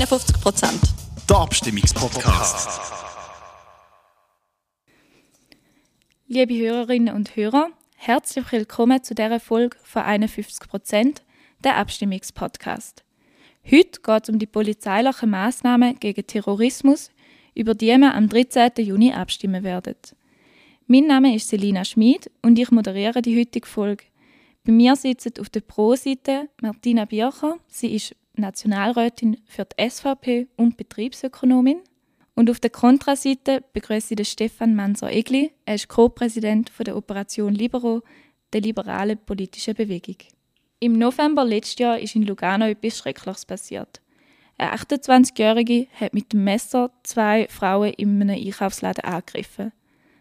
51 Prozent. Der Abstimmungspodcast. Liebe Hörerinnen und Hörer, herzlich willkommen zu dieser Folge von 51 Prozent, der Abstimmungspodcast. Heute geht es um die polizeilichen Massnahmen gegen Terrorismus, über die wir am 13. Juni abstimmen werden. Mein Name ist Selina Schmid und ich moderiere die heutige Folge. Bei mir sitzen auf der Pro-Seite Martina Bircher. Sie ist Nationalrätin für die SVP und Betriebsökonomin. Und auf der Kontraseite begrüße ich den Stefan Manser-Egli. Er ist Co-Präsident der Operation Libero, der liberalen politischen Bewegung. Im November letztes Jahr ist in Lugano etwas Schreckliches passiert. Eine 28-Jährige hat mit dem Messer zwei Frauen in einem Einkaufsladen angegriffen.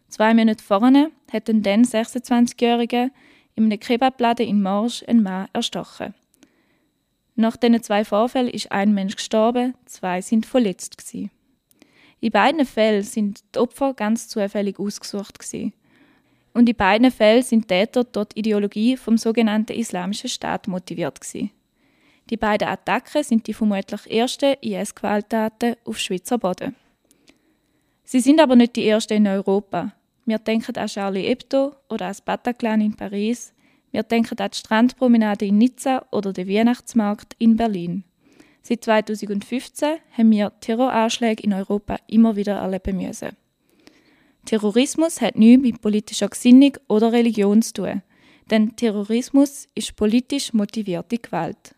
Zwei Monate vorher hat ein dann 26-Jähriger in einem Kebabladen in Marsch einen Mann erstochen. Nach diesen zwei Vorfällen ist ein Mensch gestorben, zwei sind verletzt gewesen. In beiden Fällen sind die Opfer ganz zufällig ausgesucht gewesen. Und in beiden Fällen sind Täter dort Ideologie vom sogenannten Islamischen Staat motiviert gewesen. Die beiden Attacken sind die vermutlich ersten IS-Gewalttaten auf Schweizer Boden. Sie sind aber nicht die ersten in Europa. Wir denken an Charlie Hebdo oder an das Bataclan in Paris. Wir denken an die Strandpromenade in Nizza oder den Weihnachtsmarkt in Berlin. Seit 2015 haben wir Terroranschläge in Europa immer wieder erleben müssen. Terrorismus hat nichts mit politischer Gesinnung oder Religion zu tun, denn Terrorismus ist politisch motivierte Gewalt.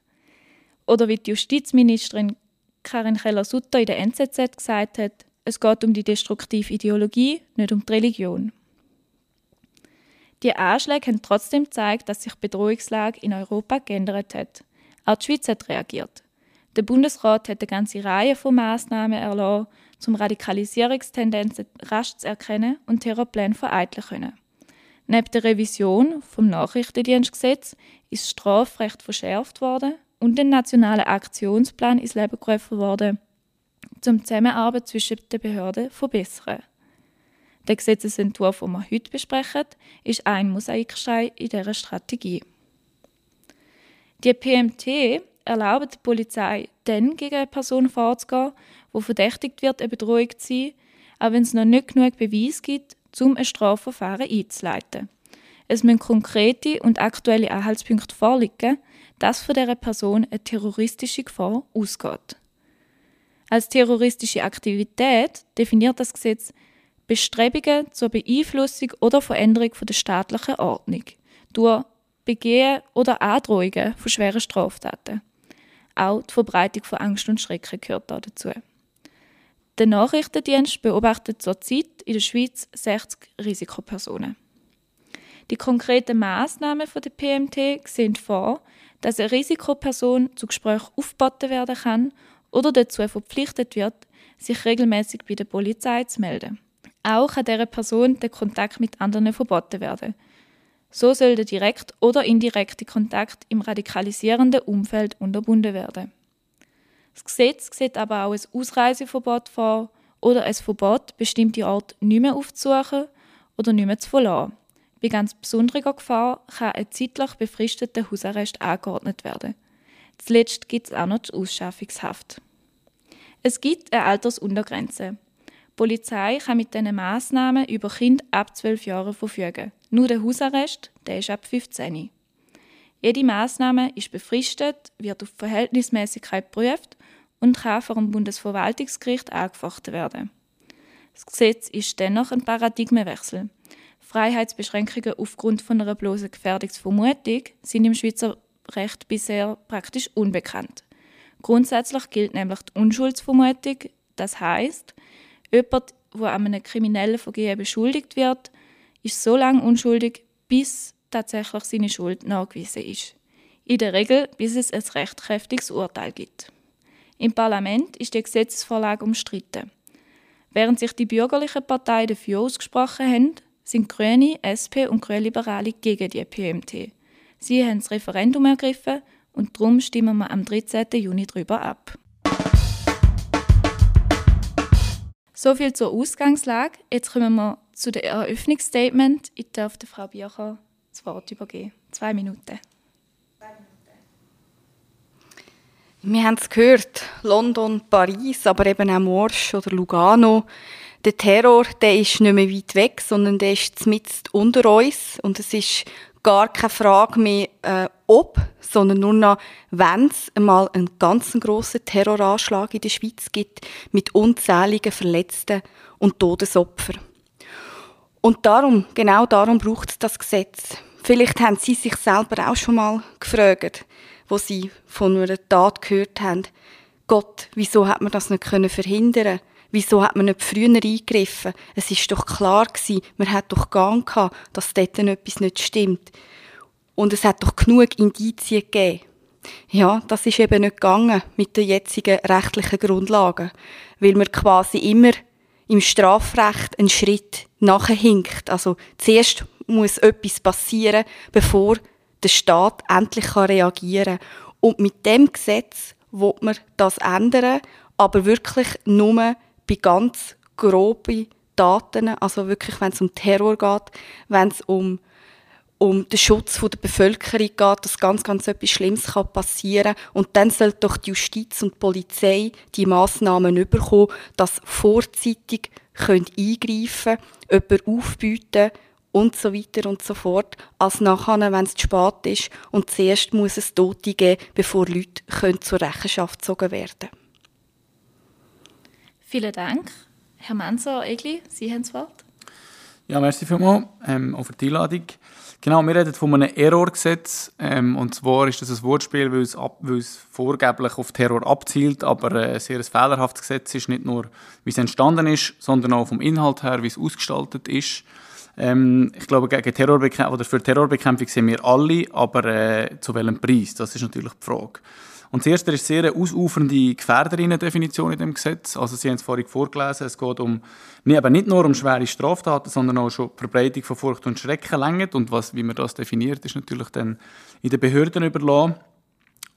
Oder wie die Justizministerin Karin Keller-Sutter in der NZZ gesagt hat, es geht um die destruktive Ideologie, nicht um die Religion. Die Anschläge haben trotzdem gezeigt, dass sich die Bedrohungslage in Europa geändert hat. Auch die Schweiz hat reagiert. Der Bundesrat hat eine ganze Reihe von Massnahmen erlassen, um Radikalisierungstendenzen rasch zu erkennen und Terrorpläne vereiteln können. Neben der Revision vom Nachrichtendienstgesetz ist das Strafrecht verschärft worden und ein nationaler Aktionsplan ins Leben gerufen worden, um die Zusammenarbeit zwischen den Behörden zu verbessern. Der Gesetzesentwurf, den wir heute besprechen, ist ein Mosaikstein in dieser Strategie. Die PMT erlaubt der Polizei dann gegen eine Person vorzugehen, die verdächtigt wird, eine Bedrohung zu sein, auch wenn es noch nicht genug Beweis gibt, um ein Strafverfahren einzuleiten. Es müssen konkrete und aktuelle Anhaltspunkte vorliegen, dass von dieser Person eine terroristische Gefahr ausgeht. Als terroristische Aktivität definiert das Gesetz Bestrebungen zur Beeinflussung oder Veränderung der staatlichen Ordnung durch Begehen oder Androhungen von schweren Straftaten. Auch die Verbreitung von Angst und Schrecken gehört dazu. Der Nachrichtendienst beobachtet zurzeit in der Schweiz 60 Risikopersonen. Die konkreten Maßnahmen der PMT sehen vor, dass eine Risikoperson zu Gesprächen aufgeboten werden kann oder dazu verpflichtet wird, sich regelmäßig bei der Polizei zu melden. Auch kann dieser Person der Kontakt mit anderen verboten werden. So soll der direkte oder indirekte Kontakt im radikalisierenden Umfeld unterbunden werden. Das Gesetz sieht aber auch ein Ausreiseverbot vor oder ein Verbot, bestimmte Orte nicht mehr aufzusuchen oder nicht mehr zu verlassen. Bei ganz besonderer Gefahr kann ein zeitlich befristeter Hausarrest angeordnet werden. Zuletzt gibt es auch noch die Ausschaffungshaft. Es gibt eine Altersuntergrenze. Die Polizei kann mit diesen Massnahmen über Kinder ab 12 Jahren verfügen. Nur der Hausarrest, der ist ab 15. Jede Maßnahme ist befristet, wird auf Verhältnismäßigkeit geprüft und kann vor dem Bundesverwaltungsgericht angefochten werden. Das Gesetz ist dennoch ein Paradigmenwechsel. Freiheitsbeschränkungen aufgrund von einer bloßen Gefährdungsvermutung sind im Schweizer Recht bisher praktisch unbekannt. Grundsätzlich gilt nämlich die Unschuldsvermutung, das heißt, jemand, der an einem kriminellen Vergehen beschuldigt wird, ist so lange unschuldig, bis tatsächlich seine Schuld nachgewiesen ist. In der Regel, bis es ein rechtkräftiges Urteil gibt. Im Parlament ist die Gesetzesvorlage umstritten. Während sich die bürgerlichen Parteien dafür ausgesprochen haben, sind Grüne, SP und Grünliberale gegen die PMT. Sie haben das Referendum ergriffen und darum stimmen wir am 13. Juni darüber ab. So viel zur Ausgangslage. Jetzt kommen wir zu dem Eröffnungsstatement. Ich darf der Frau Bircher das Wort übergeben. Zwei Minuten. Wir haben es gehört, London, Paris, aber eben auch Morsch oder Lugano. Der Terror, der ist nicht mehr weit weg, sondern der ist mitten unter uns und es ist gar keine Frage mehr, äh, ob, sondern nur noch, wenn es einmal einen ganz grossen Terroranschlag in der Schweiz gibt, mit unzähligen Verletzten und Todesopfern. Und darum, genau darum braucht es das Gesetz. Vielleicht haben Sie sich selber auch schon mal gefragt, wo Sie von einer Tat gehört haben. Gott, wieso hat man das nicht können verhindern? Wieso hat man nicht früher eingegriffen? Es ist doch klar gewesen, man hat doch Gang gehabt, dass dort etwas nicht stimmt. Und es hat doch genug Indizien gegeben. Ja, das ist eben nicht gegangen mit den jetzigen rechtlichen Grundlagen, weil man quasi immer im Strafrecht einen Schritt nachhinkt. Also zuerst muss etwas passieren, bevor der Staat endlich reagieren kann. Und mit dem Gesetz wird man das ändern, aber wirklich nur bei ganz groben Daten, also wirklich, wenn es um Terror geht, wenn es um um den Schutz der Bevölkerung geht, dass ganz, ganz etwas Schlimmes kann passieren Und dann soll doch die Justiz und die Polizei die Massnahmen überkommen, dass vorzeitig können eingreifen können, jemanden aufbieten und so weiter und so fort, als nachher, wenn es zu spät ist und zuerst muss es Tote geben, bevor Leute können zur Rechenschaft gezogen werden Vielen Dank. Herr Manser, Egli, Sie haben das Wort. Ja, merci vielmals ähm, auch für die Einladung. Genau, wir reden von einem Errorgesetz. Ähm, und zwar ist das ein Wortspiel, weil es, ab, weil es vorgeblich auf Terror abzielt, aber äh, ein sehr fehlerhaftes Gesetz ist. Nicht nur, wie es entstanden ist, sondern auch vom Inhalt her, wie es ausgestaltet ist. Ähm, ich glaube, gegen Terrorbekämpfung, oder für Terrorbekämpfung sind wir alle, aber äh, zu welchem Preis? Das ist natürlich die Frage. Und zuerst ist sehr eine ausufernde Gefährderinnen-Definition in dem Gesetz. Also Sie haben es vorhin vorgelesen, es geht um, nee, eben nicht nur um schwere Straftaten, sondern auch schon Verbreitung von Furcht und Schrecken. Und was, wie man das definiert, ist natürlich dann in den Behörden überlassen.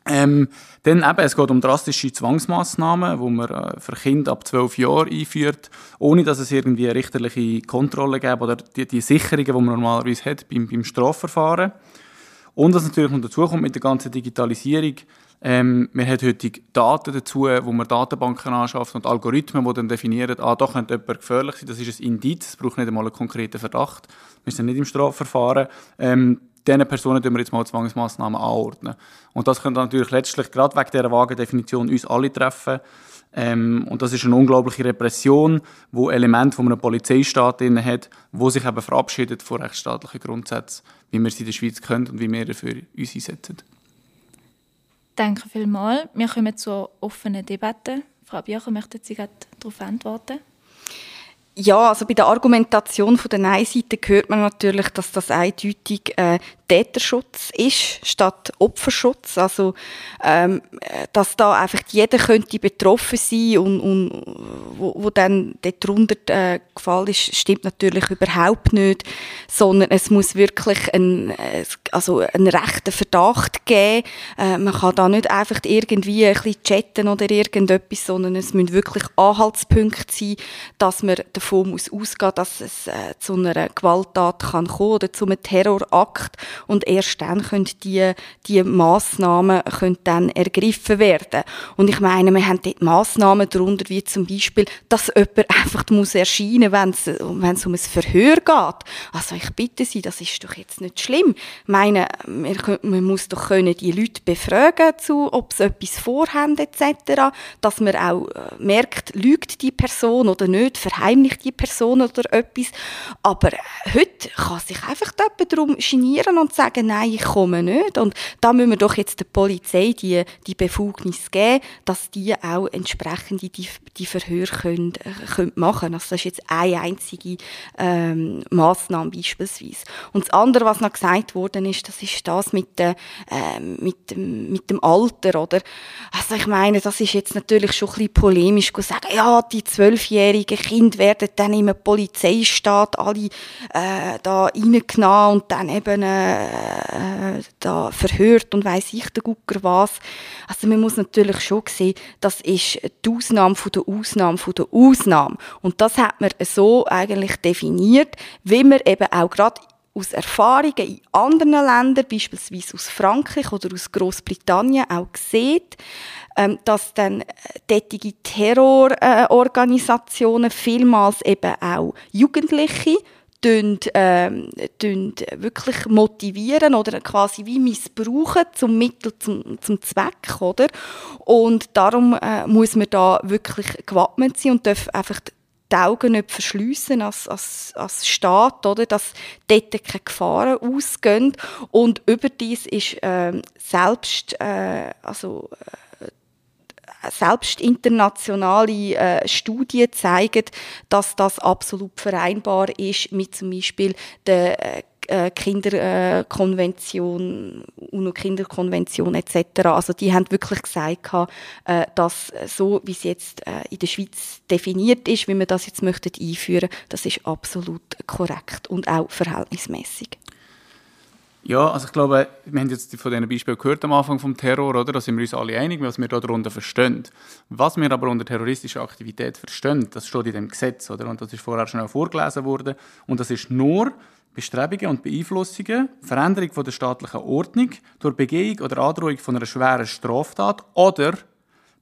Ähm, dann eben, es geht um drastische Zwangsmaßnahmen, wo man äh, für Kinder ab 12 Jahren einführt, ohne dass es irgendwie eine richterliche Kontrolle gibt oder die, die Sicherungen, die man normalerweise hat beim, beim Strafverfahren. Und was natürlich noch dazu kommt mit der ganzen Digitalisierung, ähm, wir haben heute Daten dazu, wo man Datenbanken anschafft und Algorithmen, die dann definieren, ah, da könnte jemand gefährlich sein, das ist ein Indiz, es braucht nicht einmal einen konkreten Verdacht. Wir sind nicht im Strafverfahren. Ähm, diesen Personen tun wir jetzt mal Zwangsmaßnahmen anordnen. Und das könnte natürlich letztlich, gerade wegen dieser vagen Definition, uns alle treffen. Ähm, und das ist eine unglaubliche Repression, wo Elemente von einem Polizeistaat drin hat, wo sich eben verabschiedet von rechtsstaatlichen Grundsätzen, wie wir sie in der Schweiz können und wie wir dafür uns einsetzen. Danke vielmals. Wir kommen zur offenen Debatte. Frau Biercher, möchten Sie darauf antworten? Ja, also bei der Argumentation von der Nein-Seite hört man natürlich, dass das eindeutig äh, Täterschutz ist statt Opferschutz. Also, ähm, dass da einfach jeder könnte betroffen sein und, und wo, wo dann darunter äh, gefallen ist, stimmt natürlich überhaupt nicht, sondern es muss wirklich ein, äh, also einen rechten Verdacht geben. Äh, man kann da nicht einfach irgendwie ein bisschen chatten oder irgendetwas, sondern es müssen wirklich Anhaltspunkte sein, dass man davon muss ausgehen, dass es äh, zu einer Gewalttat kann kommen oder zu einem Terrorakt und erst dann können die, die Massnahmen können dann ergriffen werden. Und ich meine, wir haben dort Massnahmen darunter, wie zum Beispiel, dass jemand einfach muss erscheinen, wenn es, wenn es um ein Verhör geht. Also ich bitte Sie, das ist doch jetzt nicht schlimm. Ich meine, man muss doch können die Leute befragen zu, ob sie etwas vorhaben etc., dass man auch äh, merkt, lügt die Person oder nicht, verheimlicht die Person oder etwas. Aber heute kann sich einfach jemand darum genieren und sagen, nein, ich komme nicht. Und da müssen wir doch jetzt der Polizei die, die Befugnis geben, dass die auch entsprechend die, die Verhöre können, können machen Also das ist jetzt eine einzige ähm, Massnahme beispielsweise. Und das andere, was noch gesagt worden ist, das ist das mit, de, äh, mit, dem, mit dem Alter, oder? Also ich meine, das ist jetzt natürlich schon ein bisschen polemisch zu sagen, ja, die zwölfjährigen Kinder werden dann im Polizeistaat alle äh, da reingenommen und dann eben äh, da verhört und weiß ich der Gucker was. Also man muss natürlich schon sehen, das ist die Ausnahme von der Ausnahme von der Ausnahme. Und das hat man so eigentlich definiert, wie man eben auch gerade aus Erfahrungen in anderen Ländern, beispielsweise aus Frankreich oder aus Großbritannien, auch sieht, ähm, dass dann tätige Terrororganisationen äh, vielmals eben auch Jugendliche tun, ähm, wirklich motivieren oder quasi wie missbrauchen zum Mittel, zum, zum Zweck, oder? Und darum äh, muss man da wirklich gewappnet sein und darf einfach die Augen nicht verschliessen als, als, als Staat, oder? dass dort keine Gefahren ausgehen. Und überdies ist äh, selbst, äh, also, äh, selbst internationale äh, Studien zeigen, dass das absolut vereinbar ist mit zum Beispiel der äh, Kinderkonvention, UNO-Kinderkonvention etc. Also die haben wirklich gesagt, äh, dass so, wie es jetzt äh, in der Schweiz definiert ist, wie wir das jetzt möchten einführen, das ist absolut korrekt und auch verhältnismäßig. Ja, also ich glaube, wir haben jetzt von diesen Beispielen gehört am Anfang vom Terror, oder? Da sind wir uns alle einig, was wir darunter verstehen. Was wir aber unter terroristischer Aktivität verstehen, das steht in dem Gesetz, oder? Und das ist vorher schon auch vorgelesen worden. Und das ist nur Bestrebungen und Beeinflussungen, Veränderung von der staatlichen Ordnung durch Begehung oder Androhung von einer schweren Straftat oder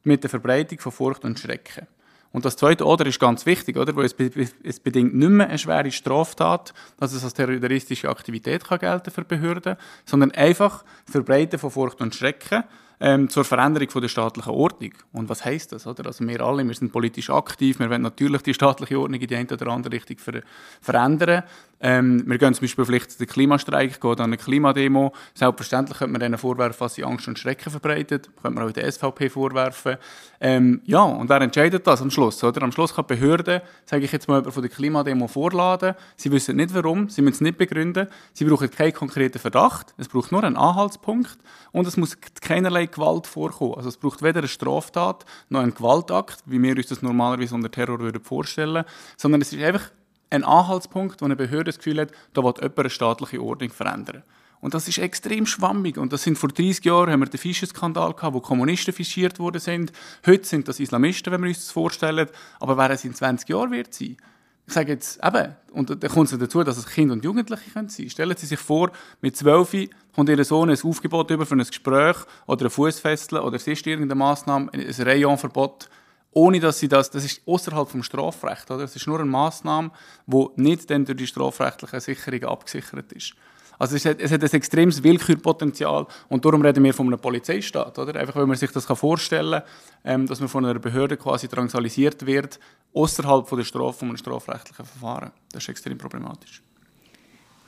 mit der Verbreitung von Furcht und Schrecken. Und das zweite Oder ist ganz wichtig, oder? Weil es, es bedingt nicht mehr eine schwere Straftat, dass es als terroristische Aktivität kann gelten für Behörden, sondern einfach Verbreiten von Furcht und Schrecken ähm, zur Veränderung von der staatlichen Ordnung. Und was heißt das? Oder? Also wir alle, wir sind politisch aktiv, wir wollen natürlich die staatliche Ordnung in die eine oder andere Richtung ver verändern. Ähm, wir gehen zum Beispiel vielleicht den Klimastreik, gehen an eine Klimademo. Selbstverständlich könnte man denen vorwerfen, dass sie Angst und Schrecken verbreitet. Könnte man auch der SVP vorwerfen. Ähm, ja, und wer entscheidet das am Schluss? Oder? Am Schluss kann die Behörde, sage ich jetzt mal, von der Klimademo vorladen. Sie wissen nicht warum, sie müssen es nicht begründen. Sie brauchen keinen konkreten Verdacht. Es braucht nur einen Anhaltspunkt und es muss keinerlei Gewalt vorkommen. Also es braucht weder eine Straftat noch einen Gewaltakt, wie wir uns das normalerweise unter Terror würden vorstellen, sondern es ist einfach ein Anhaltspunkt, wo eine Behörde das Gefühl hat, da will jemand eine staatliche Ordnung verändern. Und das ist extrem schwammig. Und das sind vor 30 Jahren haben wir den Fischeskandal gehabt, wo Kommunisten fischiert worden sind. Heute sind das Islamisten, wenn wir uns das vorstellen. Aber wer es in 20 Jahren wird sein? Ich sage jetzt eben, und da kommt es dazu, dass es Kinder und Jugendliche sein können. Stellen Sie sich vor, mit 12 kommt Ihr Sohn ein Aufgebot über für ein Gespräch oder ein Fußfesseln oder sonst irgendeine Massnahme, ein Rayonverbot, ohne dass sie das, das ist außerhalb vom Strafrecht, oder? Das ist nur eine Massnahme, die nicht dann durch die strafrechtlichen Sicherungen abgesichert ist. Also es hat, es hat ein extremes Willkürpotenzial und darum reden wir von einem Polizeistaat, oder? Einfach, weil man sich das vorstellen kann, ähm, dass man von einer Behörde quasi drangsalisiert wird, außerhalb von der Strafe, von einem strafrechtlichen Verfahren. Das ist extrem problematisch.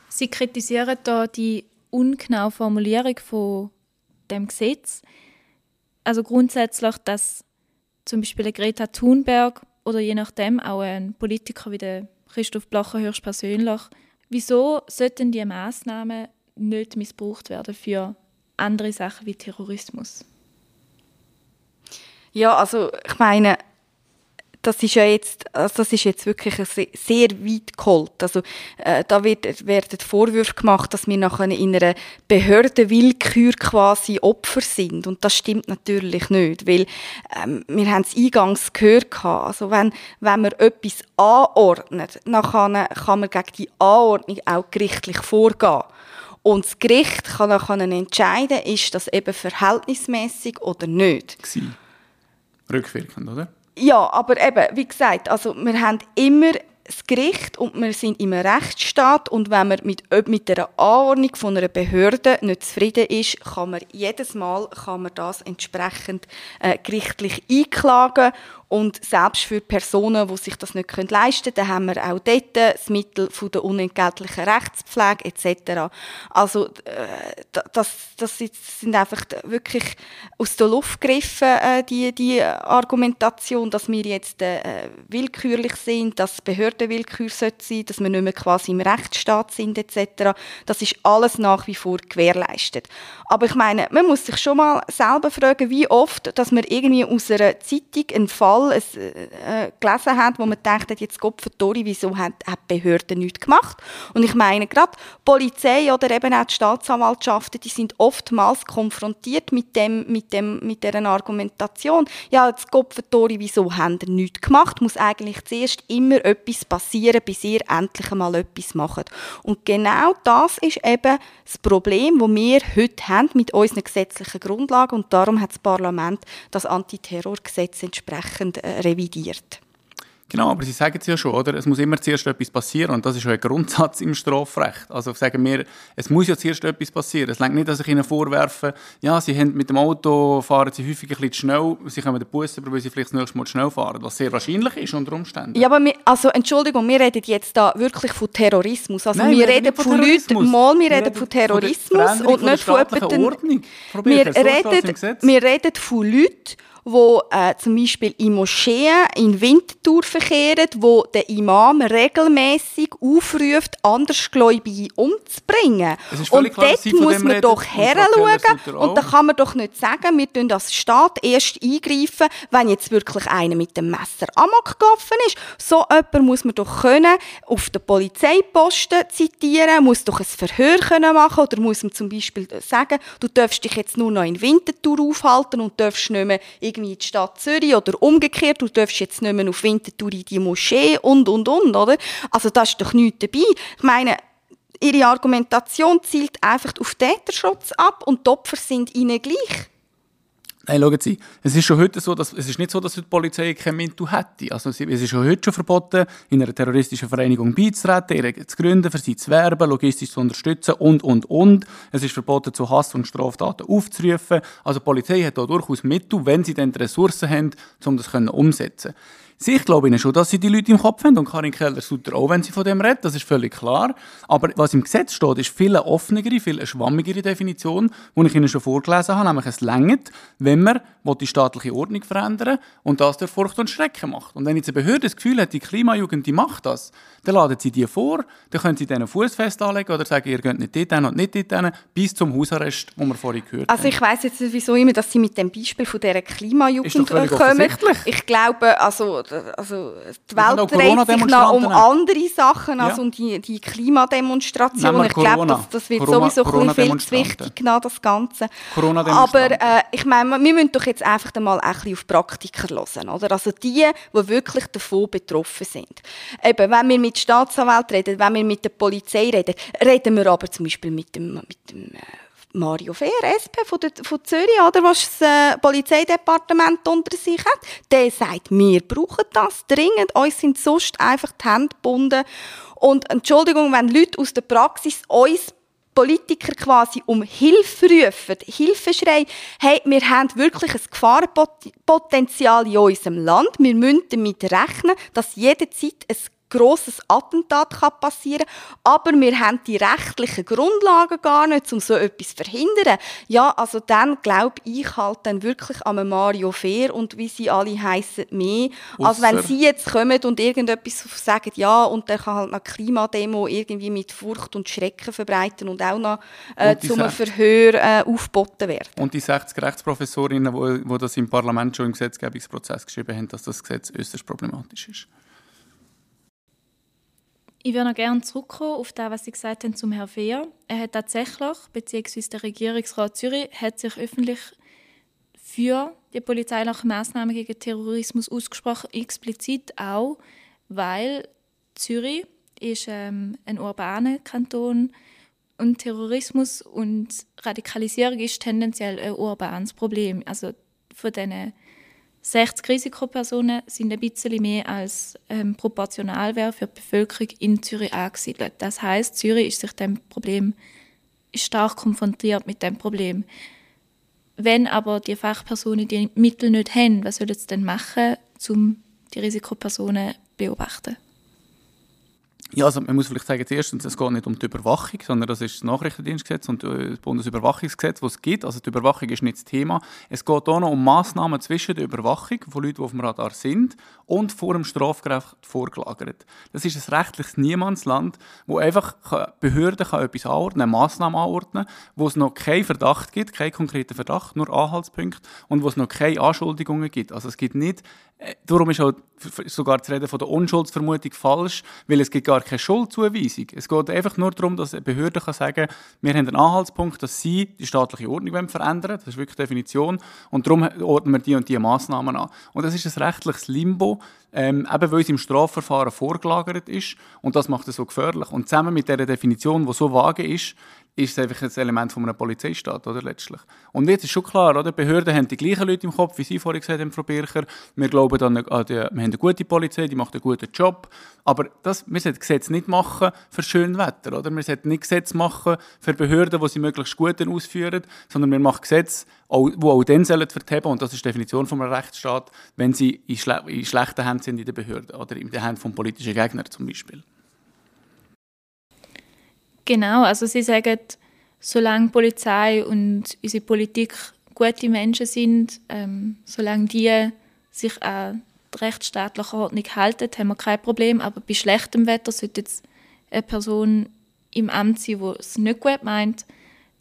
Sie kritisieren da die ungenaue Formulierung von dem Gesetz. Also grundsätzlich, dass zum Beispiel Greta Thunberg oder je nachdem auch ein Politiker wie der Christoph Blacher höchstpersönlich, wieso sollten diese Maßnahmen nicht missbraucht werden für andere Sachen wie Terrorismus? Ja, also ich meine, das ist ja jetzt, also das ist jetzt wirklich sehr weit geholt. Also, äh, da wird, werden Vorwürfe gemacht, dass wir nachher in einer Behördenwillkür quasi Opfer sind. Und das stimmt natürlich nicht, weil ähm, wir haben es eingangs gehört. Also, wenn, wenn man etwas anordnet, dann kann, kann man gegen die Anordnung auch gerichtlich vorgehen. Und das Gericht kann dann entscheiden, ist das eben verhältnismäßig oder nicht. Rückwirkend, oder? Ja, aber eben, wie gesagt, also wir haben immer das Gericht und wir sind im Rechtsstaat und wenn man mit, mit der Anordnung von einer Behörde nicht zufrieden ist, kann man jedes Mal kann man das entsprechend äh, gerichtlich einklagen und selbst für Personen, die sich das nicht leisten können, haben wir auch dort das Mittel von der unentgeltlichen Rechtspflege etc. Also äh, das, das sind einfach wirklich aus der Luft gegriffen, äh, die, die Argumentation, dass wir jetzt äh, willkürlich sind, dass Behörden willkür sein dass wir nicht mehr quasi im Rechtsstaat sind etc. Das ist alles nach wie vor gewährleistet. Aber ich meine, man muss sich schon mal selber fragen, wie oft, dass man irgendwie aus einer Zeitung einen Fall Fall es, äh, gelesen hat, wo man denkt, jetzt Gott verdorri, wieso hat, die Behörde nichts gemacht? Und ich meine, gerade Polizei oder eben auch die Staatsanwaltschaften, die sind oftmals konfrontiert mit dem, mit dem, mit deren Argumentation. Ja, jetzt Gott verdorri, wieso haben die nichts gemacht? Muss eigentlich zuerst immer etwas passieren, bis ihr endlich einmal etwas macht. Und genau das ist eben das Problem, das wir heute haben mit unseren gesetzlichen Grundlagen und darum hat das Parlament das Antiterrorgesetz entsprechend äh, revidiert. Genau, aber Sie sagen es ja schon, oder? Es muss immer zuerst etwas passieren und das ist auch ein Grundsatz im Strafrecht. Also sagen wir, es muss ja zuerst etwas passieren. Es längt nicht, dass ich Ihnen vorwerfe, ja, Sie haben mit dem Auto fahren Sie häufig ein bisschen zu schnell, Sie kommen den Bus über, weil Sie vielleicht das nächste Mal zu schnell fahren, was sehr wahrscheinlich ist unter Umständen. Ja, aber wir, also Entschuldigung, wir reden jetzt da wirklich von Terrorismus. Also Nein, wir, wir reden von Leuten, mal, wir, wir reden von Terrorismus und nicht von jemandem. Wir reden, wir reden von Leuten, wo äh, zum Beispiel in Moscheen in Winterthur verkehren, wo der Imam regelmäßig aufruft, Andersgläubige umzubringen. Und klar, dort muss man doch heranschauen und da kann man doch nicht sagen, wir tun als Staat erst eingreifen, wenn jetzt wirklich einer mit dem Messer amok gelaufen ist. So jemand muss man doch können auf den Polizeiposten zitieren, muss doch ein Verhör können machen oder muss man zum Beispiel sagen, du darfst dich jetzt nur noch in Winterthur aufhalten und darfst nicht mehr irgendwie in die Stadt Zürich oder umgekehrt, du darfst jetzt nicht mehr auf Winterthur in die Moschee und, und, und, oder? Also da ist doch nichts dabei. Ich meine, ihre Argumentation zielt einfach auf Täterschutz ab und die Opfer sind ihnen gleich. Nein, schauen Sie, es ist schon heute so, dass, es ist nicht so, dass die Polizei kein Mittel hätte. Also es ist schon heute schon verboten, in einer terroristischen Vereinigung beizutreten, ihre zu gründen, für sie zu werben, logistisch zu unterstützen und, und, und. Es ist verboten, zu Hass und Straftaten aufzurufen. Also die Polizei hat da durchaus Mittel, wenn sie dann die Ressourcen haben, um das umsetzen können. Ich glaube Ihnen schon, dass Sie die Leute im Kopf haben und Karin Keller-Sutter auch, wenn sie von dem redet, das ist völlig klar. Aber was im Gesetz steht, ist viel eine offenere, viel eine schwammigere Definition, die ich Ihnen schon vorgelesen habe, nämlich es längert, wenn man die staatliche Ordnung verändern und das durch Furcht und Schrecken macht. Und wenn jetzt eine Behörde das Gefühl hat, die Klimajugend, die macht das, dann laden sie die vor, dann können sie denen Fuß festlegen oder sagen, ihr geht nicht dort und nicht dort bis zum Hausarrest, wo wir vorhin gehört also haben. Also ich weiss jetzt nicht, wieso immer, dass Sie mit dem Beispiel von dieser Klimajugend kommen. Ich glaube, also also die Welt dreht sich noch um andere Sachen, also ja. um die, die Klimademonstrationen. Ich glaube, das, das wird Corona, sowieso Corona ein viel zu wichtig genommen, das Ganze. Aber äh, ich meine, wir müssen doch jetzt einfach mal ein bisschen auf Praktiker hören, oder? Also die, die wirklich davon betroffen sind. Eben, wenn wir mit Staatsanwälten reden, wenn wir mit der Polizei reden, reden wir aber zum Beispiel mit dem, mit dem äh, Mario Fehr, SP von, der, von Zürich, oder, was das äh, Polizeidepartement unter sich hat, der sagt, wir brauchen das dringend, uns sind sonst einfach die Hände gebunden. Und Entschuldigung, wenn Leute aus der Praxis uns Politiker quasi um Hilfe rufen, Hilfe schreien, hey, wir haben wirklich ein Gefahrenpotenzial in unserem Land, wir müssen damit rechnen, dass jederzeit ein grosses Attentat kann passieren aber wir haben die rechtlichen Grundlagen gar nicht, um so etwas zu verhindern. Ja, also dann glaube ich halt dann wirklich an Mario Fair und wie sie alle heißen mehr, als wenn sie jetzt kommen und irgendetwas sagen, ja, und der kann halt eine Klimademo irgendwie mit Furcht und Schrecken verbreiten und auch noch äh, zum Verhör äh, aufgeboten werden. Und die 60 Rechtsprofessorinnen, die das im Parlament schon im Gesetzgebungsprozess geschrieben haben, dass das Gesetz äußerst problematisch ist. Ich würde noch gerne zurückkommen auf das, was Sie gesagt haben zum Herrn Fehr. Er hat tatsächlich, beziehungsweise der Regierungsrat Zürich, hat sich öffentlich für die polizeilichen Maßnahmen gegen Terrorismus ausgesprochen, explizit auch, weil Zürich ist ähm, ein urbaner Kanton und Terrorismus und Radikalisierung ist tendenziell ein urbanes Problem. Also von diesen 60 Risikopersonen sind ein bisschen mehr als ähm, proportional für die Bevölkerung in Zürich angesiedelt. Das heißt, Zürich ist sich dem Problem stark konfrontiert mit dem Problem. Wenn aber die Fachpersonen die Mittel nicht haben, was sollen sie denn machen, um die Risikopersonen zu beobachten? Ja, also man muss vielleicht sagen, erstens, es geht nicht um die Überwachung, sondern das ist das Nachrichtendienstgesetz und äh, das Bundesüberwachungsgesetz, das es gibt. Also die Überwachung ist nicht das Thema. Es geht auch noch um Massnahmen zwischen der Überwachung von Leuten, die auf dem Radar sind, und vor dem Strafgericht vorgelagert. Das ist ein rechtliches Niemandsland, wo einfach Behörden etwas anordnen, eine Massnahme anordnen, wo es noch keinen Verdacht gibt, keinen konkreten Verdacht, nur Anhaltspunkte und wo es noch keine Anschuldigungen gibt. Also es gibt nicht Darum ist auch sogar zu reden von der Unschuldsvermutung falsch, weil es gibt gar keine Schuldzuweisung. Es geht einfach nur darum, dass eine Behörde kann sagen wir haben einen Anhaltspunkt, dass sie die staatliche Ordnung verändern Das ist wirklich die Definition. Und darum ordnen wir die und die Massnahmen an. Und das ist ein rechtliches Limbo, ähm, eben weil es im Strafverfahren vorgelagert ist und das macht es so gefährlich. Und zusammen mit dieser Definition, die so vage ist, ist es einfach ein Element von einem Polizeistaat, oder, letztlich. Und jetzt ist schon klar, oder, Behörden haben die gleichen Leute im Kopf, wie Sie vorhin gesagt haben, Frau Bircher. Wir glauben an die, wir haben eine gute Polizei, die macht einen guten Job. Aber das, wir sollten Gesetze nicht machen für schönes Wetter, oder? Wir sollten nicht Gesetze machen für Behörden, die sie möglichst gut ausführen, sondern wir machen Gesetze, die auch dann sollen verheben, und das ist die Definition von einem Rechtsstaat, wenn sie in, schle in schlechten Händen sind in der Behörde oder in den Händen von politischen Gegnern zum Beispiel. Genau, also Sie sagen, solange Polizei und unsere Politik gute Menschen sind, ähm, solange die sich an die rechtsstaatliche Ordnung halten, haben wir kein Problem. Aber bei schlechtem Wetter sollte jetzt eine Person im Amt sein, die es nicht gut meint,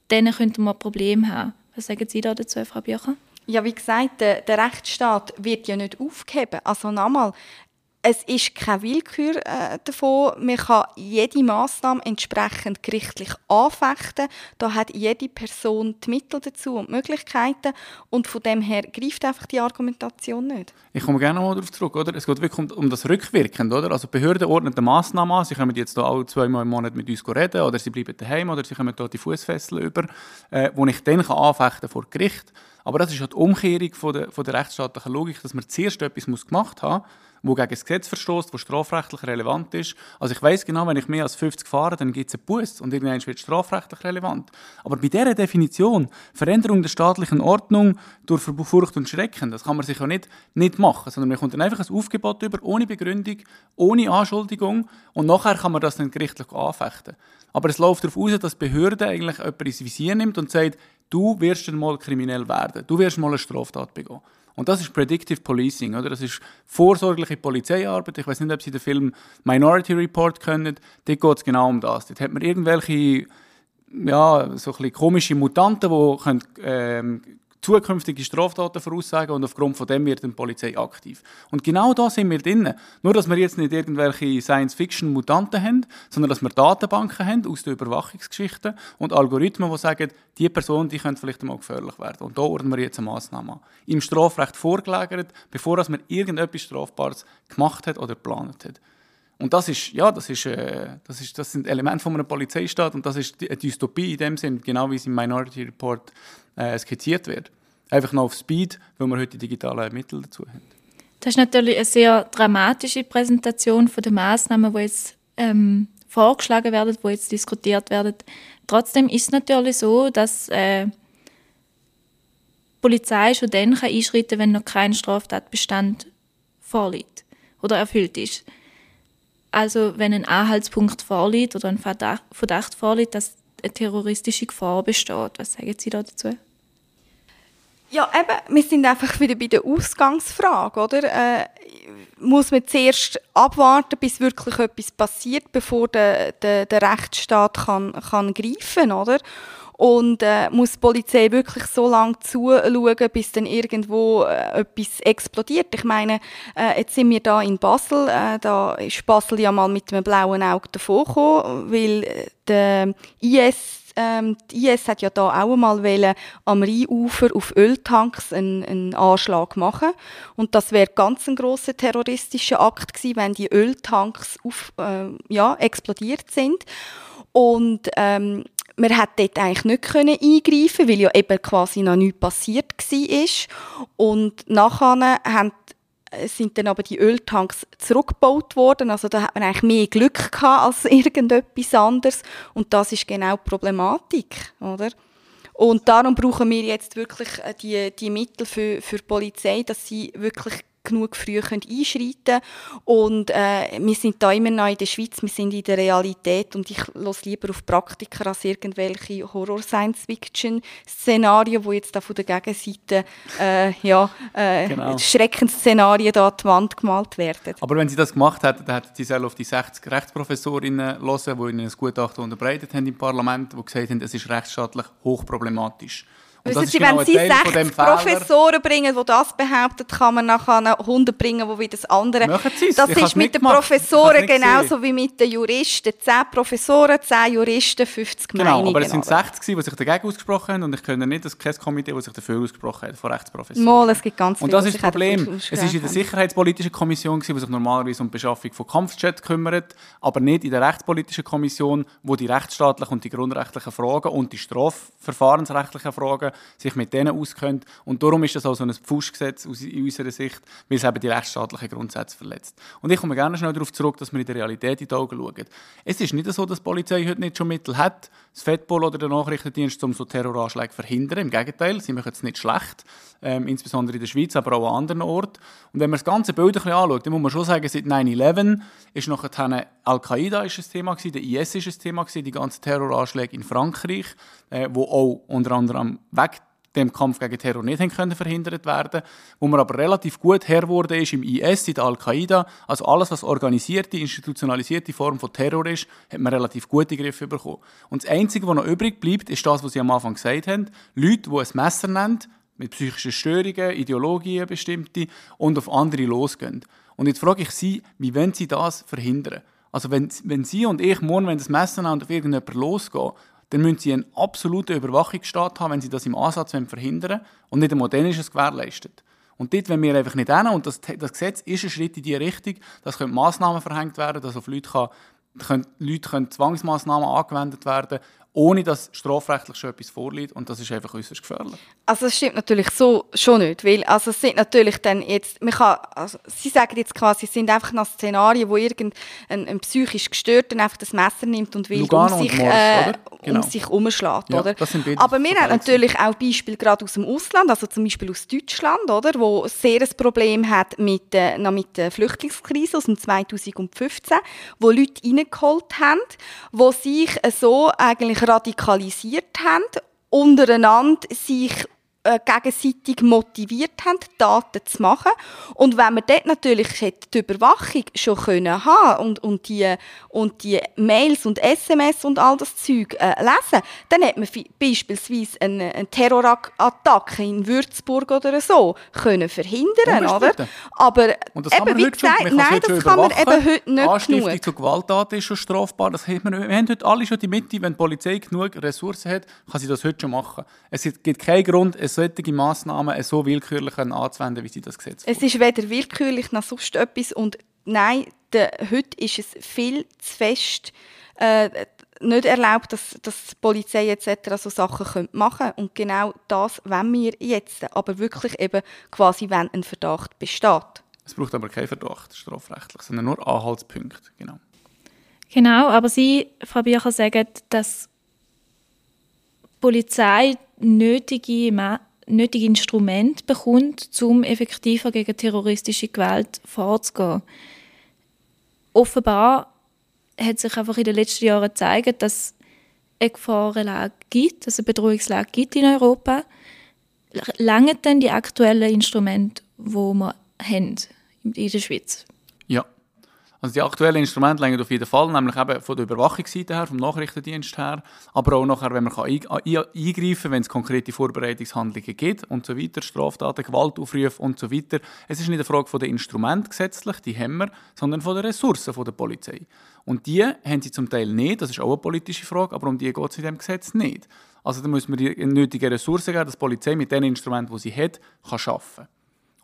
dann könnten wir ein Problem haben. Was sagen Sie da dazu, Frau Bircher? Ja, wie gesagt, der, der Rechtsstaat wird ja nicht aufgeheben. Also nochmal, es ist keine Willkür äh, davon. Man kann jede Maßnahme entsprechend gerichtlich anfechten. Da hat jede Person die Mittel dazu und Möglichkeiten. Und von dem her greift einfach die Argumentation nicht. Ich komme gerne mal darauf zurück. Oder? Es geht wirklich um, um das Rückwirkend. Oder? Also Behörden ordnen eine Massnahme an. Sie können jetzt hier alle zweimal im Monat mit uns reden oder sie bleiben daheim oder sie kommen hier die Fußfessel über, äh, wo ich dann kann anfechten vor Gericht. Aber das ist halt die Umkehrung von der, von der rechtsstaatlichen Logik, dass man zuerst etwas gemacht haben muss wo gegen das Gesetz verstößt, wo strafrechtlich relevant ist. Also ich weiß genau, wenn ich mehr als 50 fahre, dann gibt es einen Bus und irgendwann wird strafrechtlich relevant. Aber bei dieser Definition, Veränderung der staatlichen Ordnung durch Furcht und Schrecken, das kann man sich ja nicht, nicht machen, sondern man kommt dann einfach ein Aufgebot über, ohne Begründung, ohne Anschuldigung und nachher kann man das dann gerichtlich anfechten. Aber es läuft darauf aus, dass die Behörde eigentlich jemanden ins Visier nimmt und sagt, du wirst dann mal kriminell werden, du wirst mal eine Straftat begehen. Und das ist Predictive Policing, oder? Das ist vorsorgliche Polizeiarbeit. Ich weiß nicht, ob Sie den Film Minority Report kennen. Dort geht es genau um das. Dort hat man irgendwelche, ja, so ein bisschen komische Mutanten, die können, ähm, zukünftige Straftaten voraussagen und aufgrund von dem wird die Polizei aktiv. Und genau da sind wir drin. Nur, dass wir jetzt nicht irgendwelche Science-Fiction-Mutanten haben, sondern dass wir Datenbanken haben aus den Überwachungsgeschichten und Algorithmen, die sagen, die Person die könnte vielleicht einmal gefährlich werden. Und da ordnen wir jetzt eine Massnahme an. Im Strafrecht vorgelagert, bevor man irgendetwas Strafbares gemacht hat oder geplant hat. Und das ist, ja, das ist, äh, das ist, das sind Elemente von einem Polizeistaat und das ist eine Dystopie in dem Sinn, genau wie es im Minority Report äh, skizziert wird. Einfach noch auf Speed, weil wir heute digitale Mittel dazu haben. Das ist natürlich eine sehr dramatische Präsentation von den Maßnahmen, die jetzt ähm, vorgeschlagen werden, die jetzt diskutiert werden. Trotzdem ist es natürlich so, dass äh, die Polizei schon dann einschreiten kann, wenn noch kein Straftatbestand vorliegt oder erfüllt ist. Also wenn ein Anhaltspunkt vorliegt oder ein Verdacht vorliegt, dass eine terroristische Gefahr besteht. Was sagen Sie dazu? Ja, eben, wir sind einfach wieder bei der Ausgangsfrage, oder? Äh, muss man zuerst abwarten, bis wirklich etwas passiert, bevor der, der, der Rechtsstaat kann, kann greifen, oder? Und äh, muss die Polizei wirklich so lange zuschauen, bis dann irgendwo äh, etwas explodiert. Ich meine, äh, jetzt sind wir da in Basel, äh, da ist Basel ja mal mit einem blauen Auge davon gekommen, weil äh, der IS ähm, die IS hat ja da auch einmal wollen, am Rheinufer auf Öltanks einen, einen Anschlag machen. Und das wäre ganz ein großer terroristischer Akt gewesen, wenn die Öltanks auf, äh, ja, explodiert sind. Und ähm, man hat dort eigentlich nicht können eingreifen, weil ja eben quasi noch nichts passiert war. Und nachher haben, sind dann aber die Öltanks zurückgebaut worden. Also da hat man eigentlich mehr Glück gehabt als irgendetwas anderes. Und das ist genau die Problematik, oder? Und darum brauchen wir jetzt wirklich äh, die, die Mittel für, für die Polizei, dass sie wirklich genug früh können einschreiten und äh, wir sind da immer noch in der Schweiz, wir sind in der Realität und ich los lieber auf Praktiker als irgendwelche Horror-Science-Fiction-Szenarien, wo jetzt da von der Gegenseite äh, ja, äh, genau. Schreckensszenarien da an die Wand gemalt werden. Aber wenn Sie das gemacht hätten, dann hätten Sie auf die 60 Rechtsprofessorinnen hören, die Ihnen ein Gutachten unterbreitet haben im Parlament, die gesagt haben, es ist rechtsstaatlich hochproblematisch. Und Wissen das Sie, genau wenn Sie Teil von 60 dem Fehler. Professoren bringen, die das behaupten, kann man nachher noch 100 bringen, die wie das andere. Das Ich ist mit den gemacht. Professoren genauso wie mit den Juristen. 10 Professoren, 10 Juristen, 50 Genau, Meinungen. aber es sind oder? 60 gewesen, die sich dagegen ausgesprochen haben und ich kenne nicht das Komitee, das sich dafür ausgesprochen hat, von Rechtsprofessoren. Mal, es gibt ganz Und viele, das die ist das Problem. Es ist in der. Sicherheitspolitischen Kommission, die sich normalerweise um die Beschaffung von Kampfjets kümmert, aber nicht in der Rechtspolitischen Kommission, wo die rechtsstaatlichen und die grundrechtlichen Fragen und die strafverfahrensrechtlichen Fragen sich mit denen auskennt. Und darum ist das auch so ein Pfuschgesetz aus unserer Sicht, weil es eben die rechtsstaatlichen Grundsätze verletzt. Und ich komme gerne schnell darauf zurück, dass wir in der Realität in die Augen schauen. Es ist nicht so, dass die Polizei heute nicht schon Mittel hat, das FEDPOL oder der Nachrichtendienst, um so Terroranschläge zu verhindern. Im Gegenteil, sie machen es nicht schlecht, ähm, insbesondere in der Schweiz, aber auch an anderen Orten. Und wenn man das ganze Bild ein bisschen anschaut, dann muss man schon sagen, seit 9-11 ist nachher Al-Qaida ein Thema gewesen, der IS ist ein Thema gewesen, die ganzen Terroranschläge in Frankreich, äh, wo auch unter anderem weg dem Kampf gegen Terror nicht haben können verhindert werden, wo man aber relativ gut Herr wurde ist im IS, in der Al-Qaida, also alles, was organisierte, institutionalisierte Form von Terror ist, hat man relativ gute Griffe bekommen. Und das Einzige, was noch übrig bleibt, ist das, was Sie am Anfang gesagt haben, Leute, die ein Messer nehmen, mit psychischen Störungen, Ideologien bestimmte und auf andere losgehen. Und jetzt frage ich Sie, wie wollen Sie das verhindern? Also wenn, wenn Sie und ich morgen, wenn das Messer nehmen und auf irgendjemanden losgehen, dann müssen sie einen absoluten Überwachungsstaat haben, wenn sie das im Ansatz verhindern wollen. Und nicht einmal dann ist es gewährleistet. Und dort, wenn wir einfach nicht hin, und das, das Gesetz ist ein Schritt in diese Richtung, dass Massnahmen verhängt werden, dass auf Leute, kann, können, Leute können Zwangsmaßnahmen angewendet werden, ohne dass strafrechtlich schon etwas vorliegt. Und das ist einfach äußerst gefährlich. Also es stimmt natürlich so schon nicht, weil also es sind natürlich dann jetzt, man kann, also Sie sagen jetzt quasi, es sind einfach noch Szenarien, wo irgendein ein psychisch Gestörter einfach das Messer nimmt und will Lugano um sich, Morsch, äh? Genau. um sich umschlägt, Ja, oder? das Aber wir haben natürlich auch Beispiele gerade aus dem Ausland, also zum Beispiel aus Deutschland, oder, wo sehr ein Problem hat mit, äh, mit der Flüchtlingskrise aus dem 2015, wo Leute reingeholt haben, wo sich so eigentlich radikalisiert haben, untereinander sich äh, gegenseitig motiviert haben, Daten zu machen. Und wenn man dort natürlich hätte die Überwachung schon können haben und, und, die, und die Mails und SMS und all das Zeug äh, lesen, dann hätte man beispielsweise eine, eine Terrorattacke in Würzburg oder so können verhindern, oder? Aber Und das kann eben, man wie schon. gesagt, Man kann es nein, schon das kann man eben heute nicht Anstiftung genug. zu Gewalttaten ist schon strafbar. Das haben wir, wir haben heute alle schon die Mitte, wenn die Polizei genug Ressourcen hat, kann sie das heute schon machen. Es gibt keinen Grund, eine solche Massnahmen so willkürlich anzuwenden, wie sie das Gesetz Es ist weder willkürlich noch sonst etwas und nein, der, heute ist es viel zu fest äh, nicht erlaubt, dass, dass die Polizei etc. so Sachen können machen können. Und genau das wollen wir jetzt. Aber wirklich eben quasi, wenn ein Verdacht besteht. Es braucht aber keinen Verdacht strafrechtlich, sondern nur Anhaltspunkte. Genau. Genau, aber Sie, Frau Bircher, sagen, dass die Polizei nötige, Ma- nötige Instrumente bekommt, um effektiver gegen terroristische Gewalt vorzugehen. Offenbar hat sich einfach in den letzten Jahren gezeigt, dass eine Gefahrenlage gibt, dass eine Bedrohungslage gibt in Europa. Lange denn die aktuellen Instrumente, die wir haben in der Schweiz? Also die aktuellen Instrumente lenken auf jeden Fall, nämlich eben von der Überwachungsseite her, vom Nachrichtendienst her, aber auch nachher, wenn man kann ein- ein- eingreifen kann, wenn es konkrete Vorbereitungshandlungen gibt und so weiter, Straftaten, Gewaltaufrufe und so weiter. Es ist nicht eine Frage von den Instrumenten gesetzlich, die haben wir, sondern von den Ressourcen von der Polizei. Und die haben sie zum Teil nicht, das ist auch eine politische Frage, aber um die geht es in diesem Gesetz nicht. Also da müssen wir die nötigen Ressourcen geben, dass die Polizei mit den Instrumenten, die sie hat, kann arbeiten kann.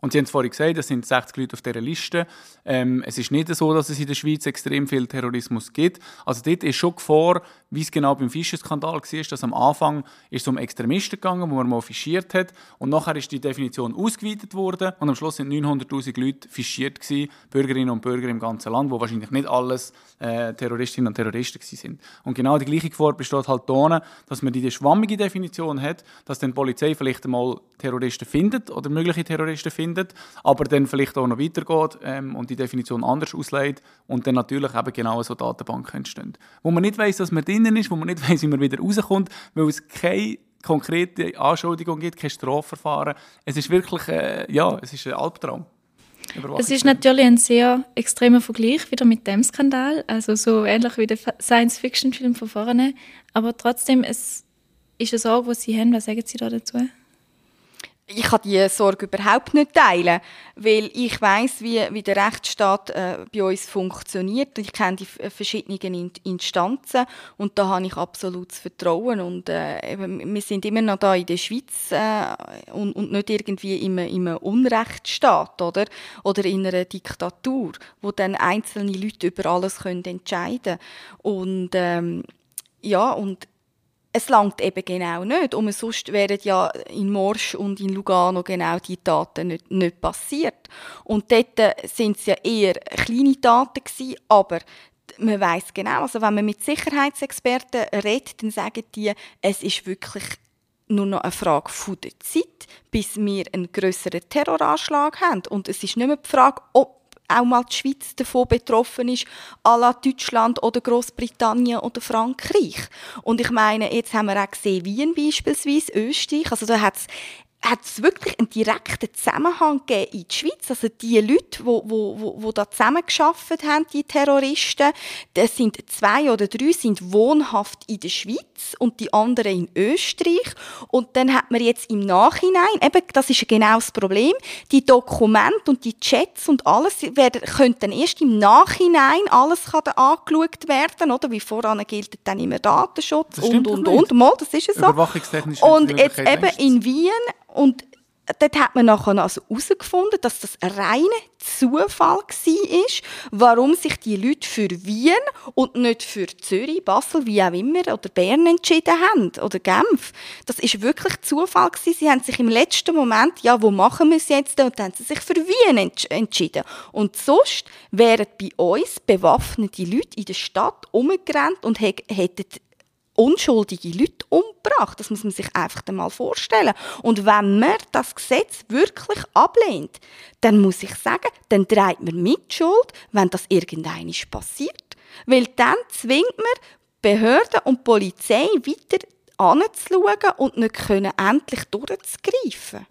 Und Sie haben es vorhin gesagt, es sind 60 Leute auf dieser Liste. Ähm, es ist nicht so, dass es in der Schweiz extrem viel Terrorismus gibt. Also dort ist schon Gefahr, wie es genau beim Fischerskandal war, dass am Anfang ist es um Extremisten gegangen, wo man mal fischiert hat. Und nachher ist die Definition ausgeweitet worden. Und am Schluss sind 900'000 Leute fischiert gewesen, Bürgerinnen und Bürger im ganzen Land, wo wahrscheinlich nicht alles äh, Terroristinnen und Terroristen sind. Und genau die gleiche Gefahr besteht halt da, dass man die schwammige Definition hat, dass dann die Polizei vielleicht einmal Terroristen findet oder mögliche Terroristen findet, aber dann vielleicht auch noch weitergeht ähm, und die Definition anders auslegt und dann natürlich eben genau so Datenbanken entstehen. Wo man nicht weiß, dass man drinnen ist, wo man nicht weiß, wie man wieder rauskommt, weil es keine konkrete Anschuldigung gibt, kein Strafverfahren. Es ist wirklich, äh, ja, es ist ein Albtraum. Es ist natürlich ein sehr extremer Vergleich wieder mit dem Skandal, also so ähnlich wie der Science-Fiction-Film von vorne, aber trotzdem es ist eine Sorge, die Sie haben. Was sagen Sie da dazu? Ich kann diese Sorge überhaupt nicht teilen, weil ich weiß, wie, wie der Rechtsstaat äh, bei uns funktioniert. Ich kenne die verschiedenen Instanzen und da habe ich absolutes Vertrauen. Und äh, wir sind immer noch da in der Schweiz äh, und, und nicht irgendwie im, im Unrechtsstaat oder? oder in einer Diktatur, wo dann einzelne Leute über alles können entscheiden können. Und ähm, ja, und es langt eben genau nicht. Und sonst wären ja in Morsch und in Lugano genau die Taten nicht, nicht passiert. Und dort sind es ja eher kleine Taten gewesen, aber man weiß genau, also wenn man mit Sicherheitsexperten redet, dann sagen die, es ist wirklich nur noch eine Frage von der Zeit, bis wir einen größeren Terroranschlag haben. Und es ist nicht mehr die Frage, ob auch mal die Schweiz davon betroffen ist, à la Deutschland oder Großbritannien oder Frankreich. Und ich meine, jetzt haben wir auch gesehen, Wien beispielsweise, Österreich, also da hat es hat es wirklich einen direkten Zusammenhang gegeben in der Schweiz. Also die Leute, die wo, wo, wo da zusammengearbeitet haben, die Terroristen, das sind zwei oder drei sind wohnhaft in der Schweiz und die anderen in Österreich. Und dann hat man jetzt im Nachhinein, eben, das ist genau das Problem, die Dokumente und die Chats und alles werden, können dann erst im Nachhinein alles kann dann angeschaut werden, oder? Wie voran gilt dann immer Datenschutz und, und, und. Mal, das ist es so. Und jetzt eben in Wien und dort hat man nachher also herausgefunden, dass das ein reiner Zufall war, warum sich die Leute für Wien und nicht für Zürich, Basel, wie auch immer, oder Bern entschieden haben, oder Genf. Das ist wirklich Zufall gewesen. Sie haben sich im letzten Moment, ja, wo machen wir es jetzt? Und dann haben sie sich für Wien entsch entschieden. Und sonst wären bei uns bewaffnete Leute in der Stadt umgerannt und hätten unschuldige Leute umgebracht. Das muss man sich einfach einmal vorstellen. Und wenn man das Gesetz wirklich ablehnt, dann muss ich sagen, dann trägt man mit Schuld, wenn das irgendein passiert. Weil dann zwingt man Behörden und Polizei weiter anzuschauen und nicht können endlich durchzugreifen.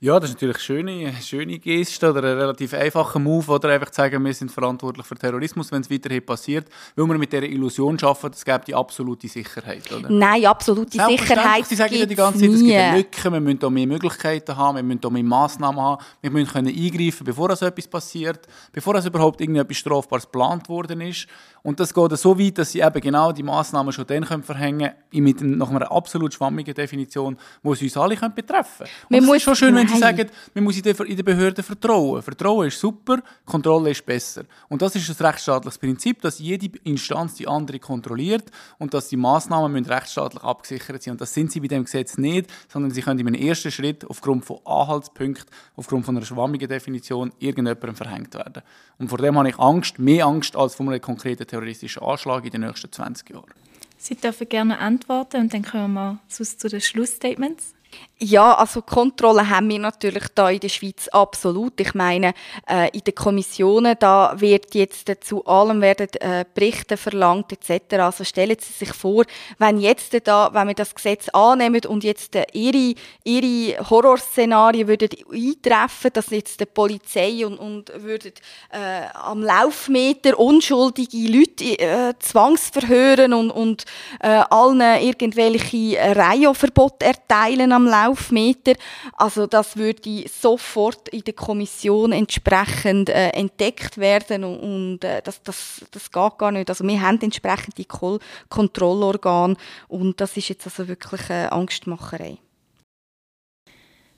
Ja, das ist natürlich eine schöne, schöne Geste oder ein relativ einfacher Move, oder einfach zu sagen, wir sind verantwortlich für Terrorismus, wenn es weiterhin passiert, weil wir mit dieser Illusion schaffen, es gibt die absolute Sicherheit, oder? Nein, absolute Sicherheit Sie sagen ja die ganze Zeit, es gibt eine Lücke, wir müssen da mehr Möglichkeiten haben, wir müssen da mehr Massnahmen haben, wir müssen können eingreifen, bevor so etwas passiert, bevor es überhaupt irgendetwas Strafbares geplant worden ist. Und das geht so weit, dass sie eben genau die Massnahmen schon dann können verhängen können, mit nach einer absolut schwammigen Definition, die es uns alle betreffen können. Und es ist schon schön, wenn Sie sagen, man muss in den Behörden vertrauen. Vertrauen ist super, Kontrolle ist besser. Und das ist ein rechtsstaatliches Prinzip, dass jede Instanz die andere kontrolliert und dass die Massnahmen müssen rechtsstaatlich abgesichert sind. Und das sind sie bei dem Gesetz nicht, sondern sie können in einem ersten Schritt aufgrund von Anhaltspunkten, aufgrund von einer schwammigen Definition irgendjemandem verhängt werden. Und vor dem habe ich Angst, mehr Angst als vor einem konkreten terroristischen Anschlag in den nächsten 20 Jahren. Sie dürfen gerne antworten und dann kommen wir zu den Schlussstatements. Ja, also Kontrolle haben wir natürlich da in der Schweiz absolut. Ich meine, äh, in den Kommissionen da wird jetzt zu allem werden äh, Berichte verlangt etc. Also stellen Sie sich vor, wenn jetzt da, wenn wir das Gesetz annehmen und jetzt äh, ihre ihre Horrorszenarien würden eintreffen, dass jetzt die Polizei und und würden äh, am Laufmeter unschuldige Leute äh, zwangsverhören und und äh, allen irgendwelche Reihenverbote erteilen am Laufmeter. Also das würde sofort in der Kommission entsprechend äh, entdeckt werden und, und äh, das, das, das geht gar nicht. Also wir haben entsprechend die Kol Kontrollorgane und das ist jetzt also wirklich eine Angstmacherei.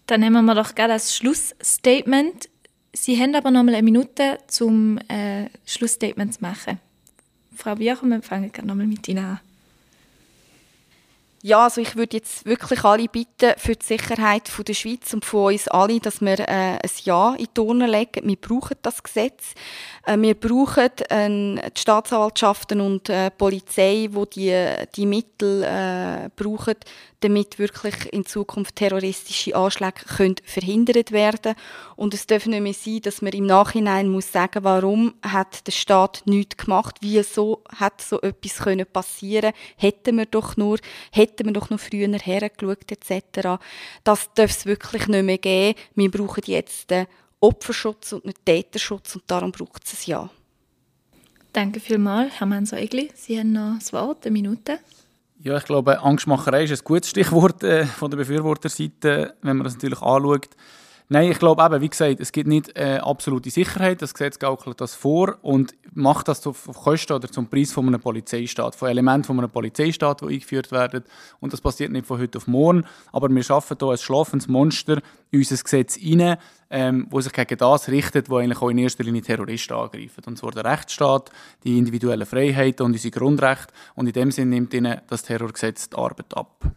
Dann nehmen wir doch gerne das Schlussstatement. Sie haben aber noch mal eine Minute, zum äh, Schlussstatement zu machen. Frau Biacher, wir fangen gerne noch mal mit Ihnen an. Ja, also ich würde jetzt wirklich alle bitten für die Sicherheit von der Schweiz und von uns alle, dass wir äh, ein Ja in die Turnen legen. Wir brauchen das Gesetz. Äh, wir brauchen äh, die Staatsanwaltschaften und äh, die Polizei, die die, die Mittel äh, brauchen, damit wirklich in Zukunft terroristische Anschläge können verhindert werden und es darf nicht mehr sein, dass man im Nachhinein muss sagen, warum hat der Staat nichts gemacht, wieso hat so etwas können passieren, hätten wir doch nur, hätten wir doch noch früher hergeschaut etc. Das darf es wirklich nicht mehr geben. Wir brauchen jetzt den Opferschutz und nicht Täterschutz und darum braucht es ein Ja. Danke vielmals, Herr Manso-Egli. Sie haben noch das Wort, eine Minute. Ja, ich glaube, Angstmacherei ist ein gutes Stichwort äh, von der Befürworterseite, wenn man das natürlich anschaut. Nein, ich glaube eben, wie gesagt, es gibt nicht äh, absolute Sicherheit. Das Gesetz gaukelt das vor und macht das auf Kosten oder zum Preis von einem Polizeistaat, von Elementen von einem Polizeistaat, die eingeführt werden. Und das passiert nicht von heute auf morgen. Aber wir schaffen hier ein schlafendes Monster in unser Gesetz rein, ähm, wo sich gegen das richtet, wo eigentlich auch in erster Linie Terroristen angreifen. Und zwar der Rechtsstaat, die individuellen Freiheiten und unsere Grundrechte. Und in dem Sinne nimmt ihnen das Terrorgesetz die Arbeit ab.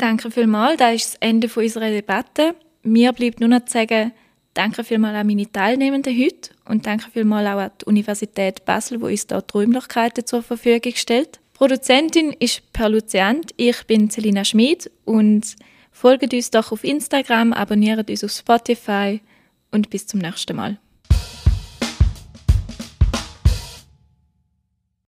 Danke vielmals, das ist das Ende unserer Debatte. Mir bleibt nur noch zu sagen, danke vielmals an meine Teilnehmenden heute und danke vielmals auch an die Universität Basel, die uns dort die Räumlichkeiten zur Verfügung stellt. Produzentin ist Per Luciant, ich bin Selina Schmid und folgt uns doch auf Instagram, abonniert uns auf Spotify und bis zum nächsten Mal.